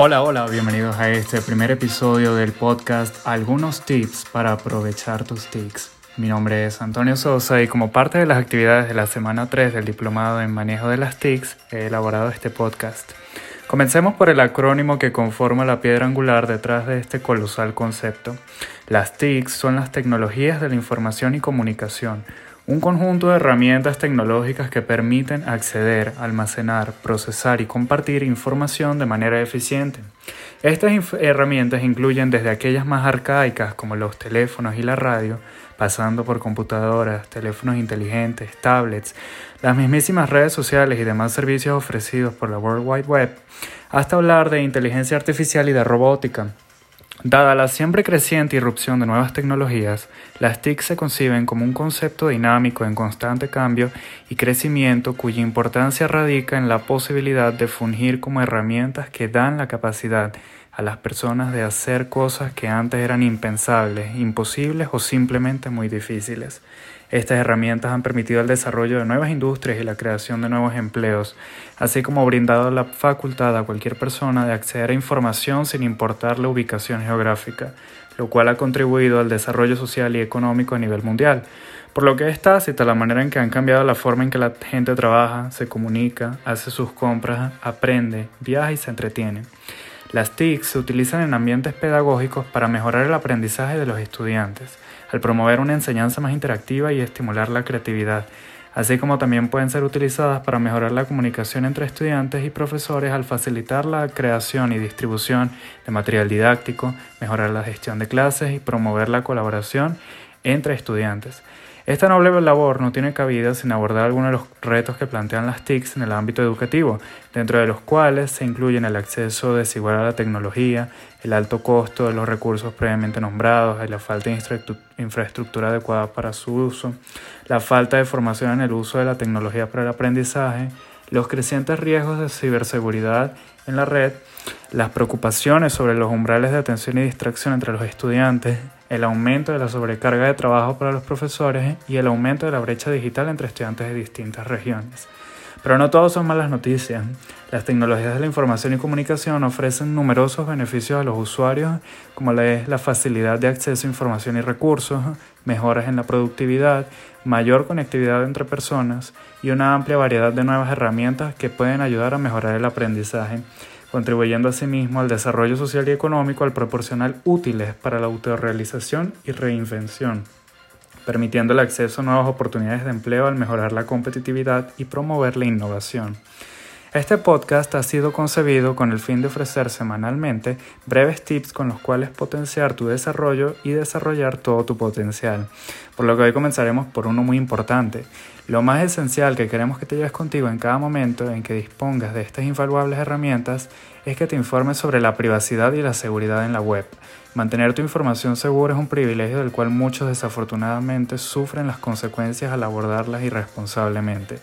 Hola, hola, bienvenidos a este primer episodio del podcast Algunos tips para aprovechar tus tics. Mi nombre es Antonio Sosa y como parte de las actividades de la semana 3 del Diplomado en Manejo de las TICs he elaborado este podcast. Comencemos por el acrónimo que conforma la piedra angular detrás de este colosal concepto. Las TICs son las tecnologías de la información y comunicación, un conjunto de herramientas tecnológicas que permiten acceder, almacenar, procesar y compartir información de manera eficiente. Estas herramientas incluyen desde aquellas más arcaicas como los teléfonos y la radio, pasando por computadoras, teléfonos inteligentes, tablets, las mismísimas redes sociales y demás servicios ofrecidos por la World Wide Web, hasta hablar de inteligencia artificial y de robótica. Dada la siempre creciente irrupción de nuevas tecnologías, las TIC se conciben como un concepto dinámico en constante cambio y crecimiento cuya importancia radica en la posibilidad de fungir como herramientas que dan la capacidad a las personas de hacer cosas que antes eran impensables, imposibles o simplemente muy difíciles. Estas herramientas han permitido el desarrollo de nuevas industrias y la creación de nuevos empleos, así como brindado la facultad a cualquier persona de acceder a información sin importar la ubicación geográfica, lo cual ha contribuido al desarrollo social y económico a nivel mundial. Por lo que es tácita la manera en que han cambiado la forma en que la gente trabaja, se comunica, hace sus compras, aprende, viaja y se entretiene. Las TIC se utilizan en ambientes pedagógicos para mejorar el aprendizaje de los estudiantes al promover una enseñanza más interactiva y estimular la creatividad, así como también pueden ser utilizadas para mejorar la comunicación entre estudiantes y profesores al facilitar la creación y distribución de material didáctico, mejorar la gestión de clases y promover la colaboración entre estudiantes. Esta noble labor no tiene cabida sin abordar algunos de los retos que plantean las TICs en el ámbito educativo, dentro de los cuales se incluyen el acceso desigual a la tecnología, el alto costo de los recursos previamente nombrados la falta de infraestructura adecuada para su uso, la falta de formación en el uso de la tecnología para el aprendizaje, los crecientes riesgos de ciberseguridad en la red, las preocupaciones sobre los umbrales de atención y distracción entre los estudiantes, el aumento de la sobrecarga de trabajo para los profesores y el aumento de la brecha digital entre estudiantes de distintas regiones. Pero no todos son malas noticias. Las tecnologías de la información y comunicación ofrecen numerosos beneficios a los usuarios, como la facilidad de acceso a información y recursos, mejoras en la productividad, mayor conectividad entre personas y una amplia variedad de nuevas herramientas que pueden ayudar a mejorar el aprendizaje contribuyendo asimismo al desarrollo social y económico al proporcionar útiles para la autorrealización y reinvención, permitiendo el acceso a nuevas oportunidades de empleo al mejorar la competitividad y promover la innovación. Este podcast ha sido concebido con el fin de ofrecer semanalmente breves tips con los cuales potenciar tu desarrollo y desarrollar todo tu potencial. Por lo que hoy comenzaremos por uno muy importante. Lo más esencial que queremos que te lleves contigo en cada momento en que dispongas de estas invaluables herramientas es que te informes sobre la privacidad y la seguridad en la web. Mantener tu información segura es un privilegio del cual muchos desafortunadamente sufren las consecuencias al abordarlas irresponsablemente.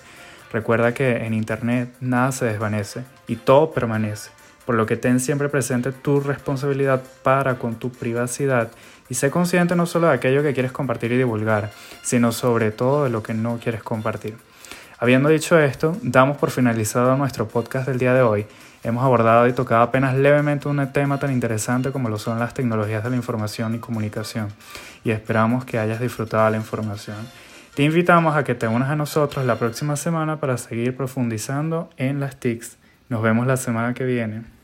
Recuerda que en Internet nada se desvanece y todo permanece, por lo que ten siempre presente tu responsabilidad para con tu privacidad y sé consciente no solo de aquello que quieres compartir y divulgar, sino sobre todo de lo que no quieres compartir. Habiendo dicho esto, damos por finalizado nuestro podcast del día de hoy. Hemos abordado y tocado apenas levemente un tema tan interesante como lo son las tecnologías de la información y comunicación, y esperamos que hayas disfrutado la información. Te invitamos a que te unas a nosotros la próxima semana para seguir profundizando en las TICs. Nos vemos la semana que viene.